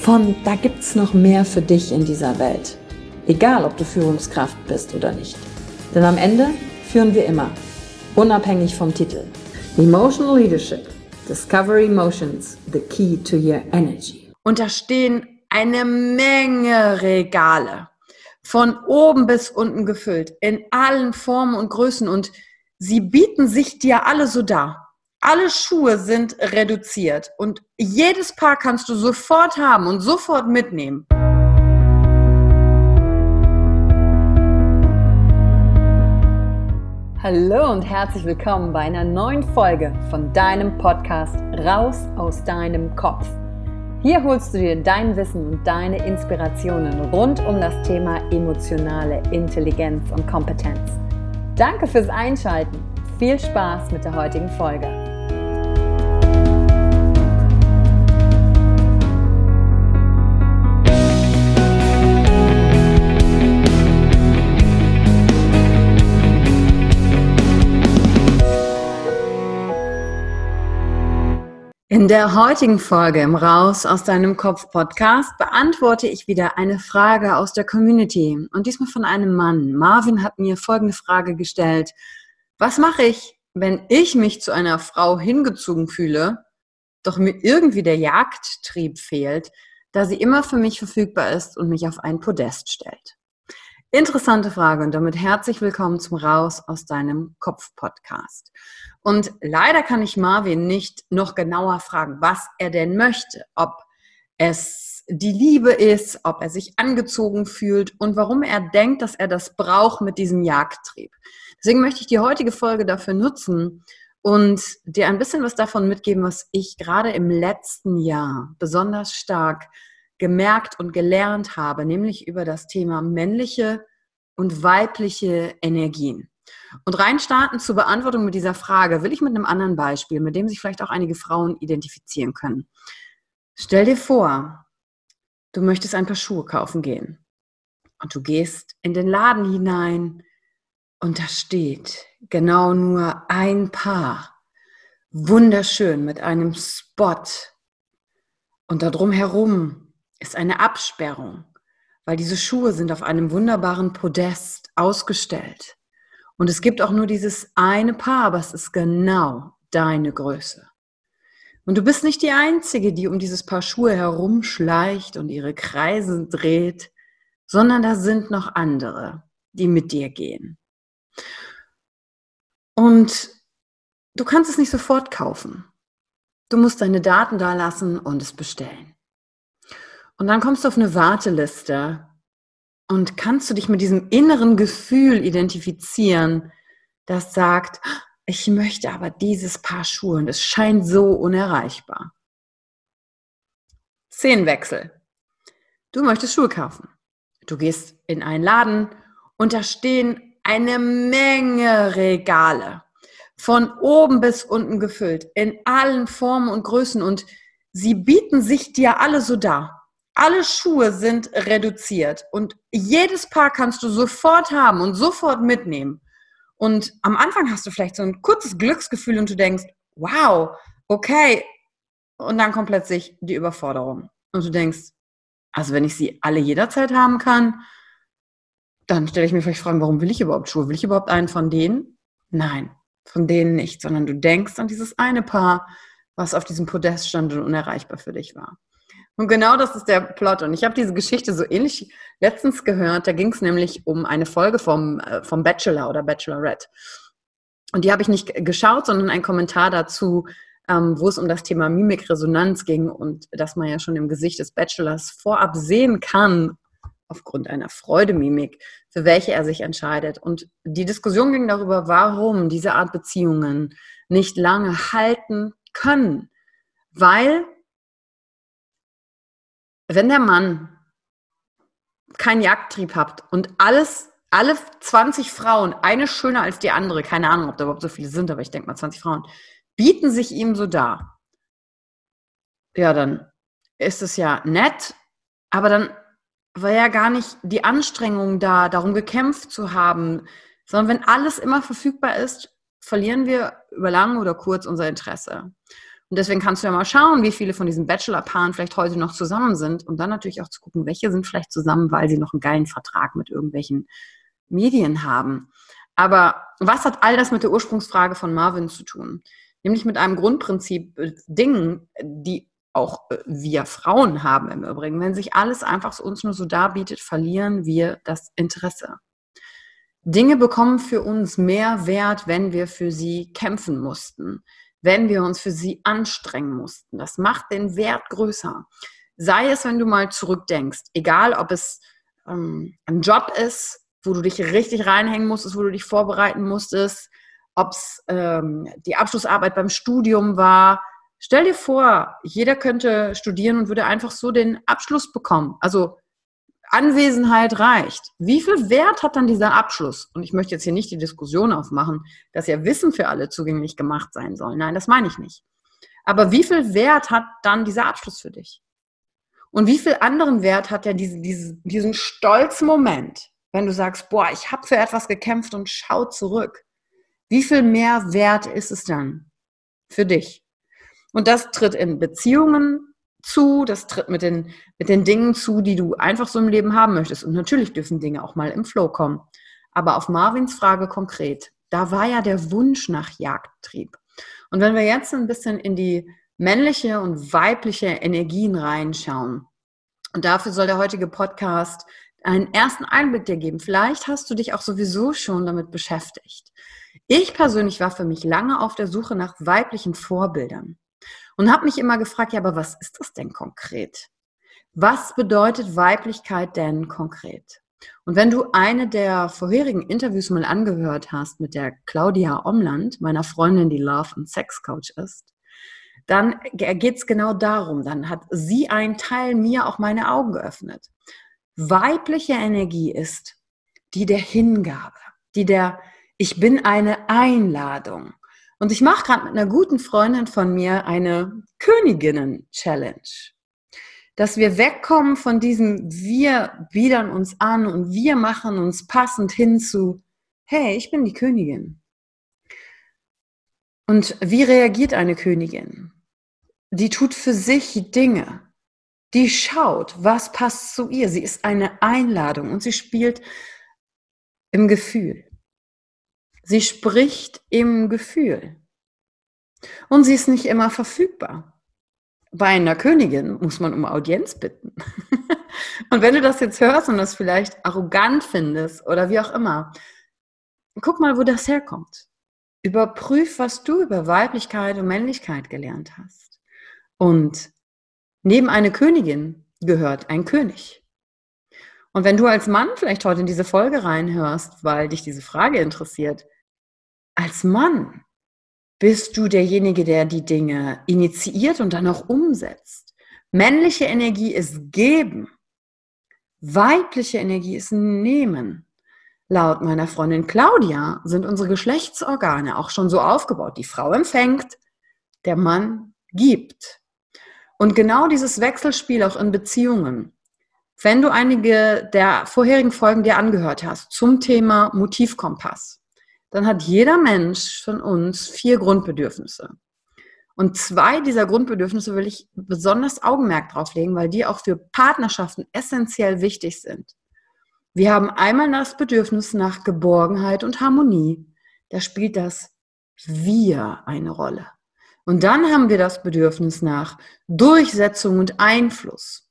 von da gibt's noch mehr für dich in dieser Welt. Egal, ob du Führungskraft bist oder nicht. Denn am Ende führen wir immer, unabhängig vom Titel. Emotional Leadership. Discover Emotions, the key to your energy. Und da stehen eine Menge Regale. Von oben bis unten gefüllt. In allen Formen und Größen. Und sie bieten sich dir alle so dar. Alle Schuhe sind reduziert und jedes Paar kannst du sofort haben und sofort mitnehmen. Hallo und herzlich willkommen bei einer neuen Folge von deinem Podcast Raus aus deinem Kopf. Hier holst du dir dein Wissen und deine Inspirationen rund um das Thema emotionale Intelligenz und Kompetenz. Danke fürs Einschalten. Viel Spaß mit der heutigen Folge. In der heutigen Folge im Raus aus deinem Kopf Podcast beantworte ich wieder eine Frage aus der Community und diesmal von einem Mann. Marvin hat mir folgende Frage gestellt. Was mache ich, wenn ich mich zu einer Frau hingezogen fühle, doch mir irgendwie der Jagdtrieb fehlt, da sie immer für mich verfügbar ist und mich auf ein Podest stellt? Interessante Frage und damit herzlich willkommen zum Raus aus deinem Kopf Podcast. Und leider kann ich Marvin nicht noch genauer fragen, was er denn möchte, ob es die Liebe ist, ob er sich angezogen fühlt und warum er denkt, dass er das braucht mit diesem Jagdtrieb. Deswegen möchte ich die heutige Folge dafür nutzen und dir ein bisschen was davon mitgeben, was ich gerade im letzten Jahr besonders stark gemerkt und gelernt habe, nämlich über das Thema männliche und weibliche Energien. Und rein starten zur Beantwortung mit dieser Frage will ich mit einem anderen Beispiel, mit dem sich vielleicht auch einige Frauen identifizieren können. Stell dir vor, du möchtest ein paar Schuhe kaufen gehen und du gehst in den Laden hinein und da steht genau nur ein Paar, wunderschön mit einem Spot und darum herum ist eine Absperrung, weil diese Schuhe sind auf einem wunderbaren Podest ausgestellt. Und es gibt auch nur dieses eine Paar, aber es ist genau deine Größe. Und du bist nicht die Einzige, die um dieses Paar Schuhe herumschleicht und ihre Kreise dreht, sondern da sind noch andere, die mit dir gehen. Und du kannst es nicht sofort kaufen. Du musst deine Daten da lassen und es bestellen. Und dann kommst du auf eine Warteliste und kannst du dich mit diesem inneren Gefühl identifizieren, das sagt, ich möchte aber dieses Paar Schuhe und es scheint so unerreichbar. Szenenwechsel. Du möchtest Schuhe kaufen. Du gehst in einen Laden und da stehen eine Menge Regale. Von oben bis unten gefüllt, in allen Formen und Größen und sie bieten sich dir alle so dar. Alle Schuhe sind reduziert und jedes Paar kannst du sofort haben und sofort mitnehmen. Und am Anfang hast du vielleicht so ein kurzes Glücksgefühl und du denkst, wow, okay. Und dann kommt plötzlich die Überforderung. Und du denkst, also wenn ich sie alle jederzeit haben kann, dann stelle ich mir vielleicht Fragen, warum will ich überhaupt Schuhe? Will ich überhaupt einen von denen? Nein, von denen nicht, sondern du denkst an dieses eine Paar, was auf diesem Podest stand und unerreichbar für dich war. Und genau das ist der Plot. Und ich habe diese Geschichte so ähnlich letztens gehört. Da ging es nämlich um eine Folge vom, äh, vom Bachelor oder Bachelorette. Und die habe ich nicht geschaut, sondern einen Kommentar dazu, ähm, wo es um das Thema Mimikresonanz ging und dass man ja schon im Gesicht des Bachelors vorab sehen kann, aufgrund einer Freudemimik, für welche er sich entscheidet. Und die Diskussion ging darüber, warum diese Art Beziehungen nicht lange halten können. Weil, wenn der Mann keinen Jagdtrieb hat und alles, alle 20 Frauen, eine schöner als die andere, keine Ahnung, ob da überhaupt so viele sind, aber ich denke mal 20 Frauen, bieten sich ihm so dar. Ja, dann ist es ja nett, aber dann war ja gar nicht die Anstrengung da, darum gekämpft zu haben, sondern wenn alles immer verfügbar ist, verlieren wir über lang oder kurz unser Interesse. Und deswegen kannst du ja mal schauen, wie viele von diesen Bachelor-Paaren vielleicht heute noch zusammen sind und dann natürlich auch zu gucken, welche sind vielleicht zusammen, weil sie noch einen geilen Vertrag mit irgendwelchen Medien haben. Aber was hat all das mit der Ursprungsfrage von Marvin zu tun? Nämlich mit einem Grundprinzip äh, Dingen, die auch äh, wir Frauen haben im Übrigen. Wenn sich alles einfach uns nur so darbietet, verlieren wir das Interesse. Dinge bekommen für uns mehr Wert, wenn wir für sie kämpfen mussten, wenn wir uns für sie anstrengen mussten. Das macht den Wert größer. Sei es, wenn du mal zurückdenkst, egal ob es ähm, ein Job ist, wo du dich richtig reinhängen musstest, wo du dich vorbereiten musstest, ob es ähm, die Abschlussarbeit beim Studium war, Stell dir vor, jeder könnte studieren und würde einfach so den Abschluss bekommen. Also Anwesenheit reicht. Wie viel Wert hat dann dieser Abschluss? Und ich möchte jetzt hier nicht die Diskussion aufmachen, dass ja Wissen für alle zugänglich gemacht sein soll. Nein, das meine ich nicht. Aber wie viel Wert hat dann dieser Abschluss für dich? Und wie viel anderen Wert hat ja diese, diese, diesen Stolzmoment, wenn du sagst, boah, ich habe für etwas gekämpft und schau zurück. Wie viel mehr Wert ist es dann für dich? Und das tritt in Beziehungen zu, das tritt mit den, mit den Dingen zu, die du einfach so im Leben haben möchtest. Und natürlich dürfen Dinge auch mal im Flow kommen. Aber auf Marvins Frage konkret, da war ja der Wunsch nach Jagdtrieb. Und wenn wir jetzt ein bisschen in die männliche und weibliche Energien reinschauen, und dafür soll der heutige Podcast einen ersten Einblick dir geben. Vielleicht hast du dich auch sowieso schon damit beschäftigt. Ich persönlich war für mich lange auf der Suche nach weiblichen Vorbildern. Und habe mich immer gefragt, ja, aber was ist das denn konkret? Was bedeutet Weiblichkeit denn konkret? Und wenn du eine der vorherigen Interviews mal angehört hast mit der Claudia Omland, meiner Freundin, die Love- und Sex-Coach ist, dann geht es genau darum. Dann hat sie einen Teil mir auch meine Augen geöffnet. Weibliche Energie ist die der Hingabe, die der Ich bin eine Einladung. Und ich mache gerade mit einer guten Freundin von mir eine Königinnen-Challenge. Dass wir wegkommen von diesem Wir biedern uns an und wir machen uns passend hin zu, hey, ich bin die Königin. Und wie reagiert eine Königin? Die tut für sich Dinge. Die schaut, was passt zu ihr. Sie ist eine Einladung und sie spielt im Gefühl. Sie spricht im Gefühl. Und sie ist nicht immer verfügbar. Bei einer Königin muss man um Audienz bitten. und wenn du das jetzt hörst und das vielleicht arrogant findest oder wie auch immer, guck mal, wo das herkommt. Überprüf, was du über Weiblichkeit und Männlichkeit gelernt hast. Und neben eine Königin gehört ein König. Und wenn du als Mann vielleicht heute in diese Folge reinhörst, weil dich diese Frage interessiert, als Mann bist du derjenige, der die Dinge initiiert und dann auch umsetzt. Männliche Energie ist geben. Weibliche Energie ist nehmen. Laut meiner Freundin Claudia sind unsere Geschlechtsorgane auch schon so aufgebaut. Die Frau empfängt, der Mann gibt. Und genau dieses Wechselspiel auch in Beziehungen. Wenn du einige der vorherigen Folgen dir angehört hast zum Thema Motivkompass, dann hat jeder Mensch von uns vier Grundbedürfnisse. Und zwei dieser Grundbedürfnisse will ich besonders Augenmerk drauf legen, weil die auch für Partnerschaften essentiell wichtig sind. Wir haben einmal das Bedürfnis nach Geborgenheit und Harmonie. Da spielt das Wir eine Rolle. Und dann haben wir das Bedürfnis nach Durchsetzung und Einfluss.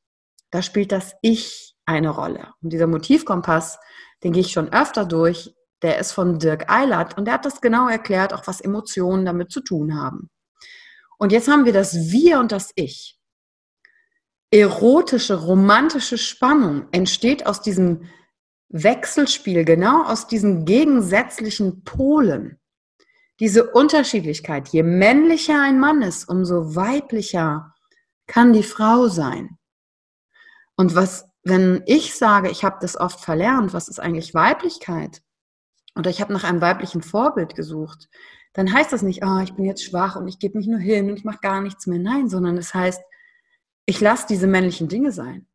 Da spielt das Ich eine Rolle. Und dieser Motivkompass, den gehe ich schon öfter durch, der ist von Dirk Eilert und der hat das genau erklärt, auch was Emotionen damit zu tun haben. Und jetzt haben wir das Wir und das Ich. Erotische, romantische Spannung entsteht aus diesem Wechselspiel, genau aus diesen gegensätzlichen Polen. Diese Unterschiedlichkeit, je männlicher ein Mann ist, umso weiblicher kann die Frau sein. Und was, wenn ich sage, ich habe das oft verlernt, was ist eigentlich Weiblichkeit? Oder ich habe nach einem weiblichen Vorbild gesucht, dann heißt das nicht, oh, ich bin jetzt schwach und ich gebe mich nur hin und ich mache gar nichts mehr. Nein, sondern es heißt, ich lasse diese männlichen Dinge sein.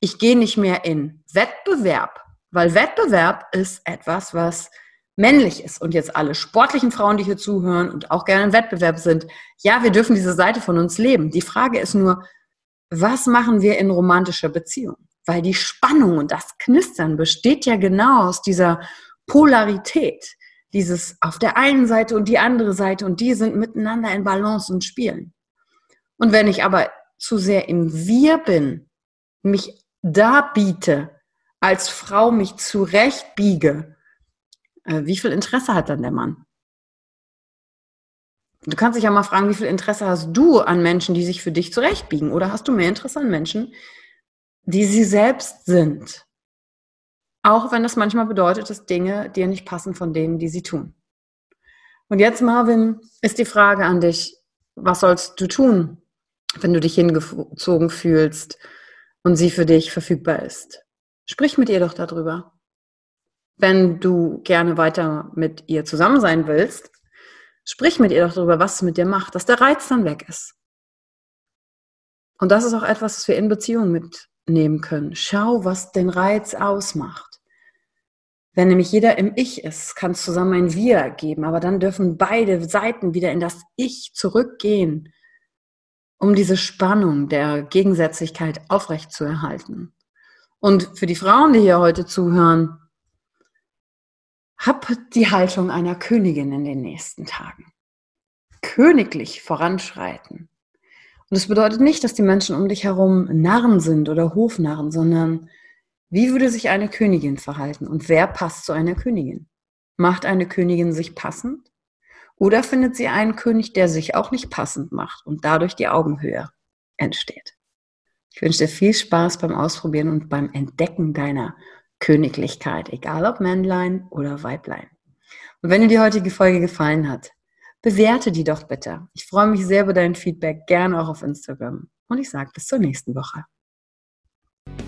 Ich gehe nicht mehr in Wettbewerb, weil Wettbewerb ist etwas, was männlich ist. Und jetzt alle sportlichen Frauen, die hier zuhören und auch gerne im Wettbewerb sind, ja, wir dürfen diese Seite von uns leben. Die Frage ist nur, was machen wir in romantischer Beziehung? Weil die Spannung und das Knistern besteht ja genau aus dieser Polarität. Dieses auf der einen Seite und die andere Seite und die sind miteinander in Balance und spielen. Und wenn ich aber zu sehr im Wir bin, mich da biete, als Frau mich zurechtbiege, äh, wie viel Interesse hat dann der Mann? Du kannst dich ja mal fragen, wie viel Interesse hast du an Menschen, die sich für dich zurechtbiegen? Oder hast du mehr Interesse an Menschen, die sie selbst sind? Auch wenn das manchmal bedeutet, dass Dinge dir nicht passen von denen, die sie tun. Und jetzt, Marvin, ist die Frage an dich, was sollst du tun, wenn du dich hingezogen fühlst und sie für dich verfügbar ist? Sprich mit ihr doch darüber. Wenn du gerne weiter mit ihr zusammen sein willst, sprich mit ihr doch darüber, was es mit dir macht, dass der Reiz dann weg ist. Und das ist auch etwas, was wir in Beziehungen mitnehmen können. Schau, was den Reiz ausmacht. Wenn nämlich jeder im Ich ist, kann es zusammen ein Wir geben, aber dann dürfen beide Seiten wieder in das Ich zurückgehen, um diese Spannung der Gegensätzlichkeit aufrechtzuerhalten. Und für die Frauen, die hier heute zuhören, hab die Haltung einer Königin in den nächsten Tagen. Königlich voranschreiten. Und es bedeutet nicht, dass die Menschen um dich herum Narren sind oder Hofnarren, sondern wie würde sich eine Königin verhalten und wer passt zu einer Königin? Macht eine Königin sich passend? Oder findet sie einen König, der sich auch nicht passend macht und dadurch die Augenhöhe entsteht? Ich wünsche dir viel Spaß beim Ausprobieren und beim Entdecken deiner Königlichkeit, egal ob Männlein oder Weiblein. Und wenn dir die heutige Folge gefallen hat, bewerte die doch bitte. Ich freue mich sehr über dein Feedback, gerne auch auf Instagram. Und ich sage bis zur nächsten Woche.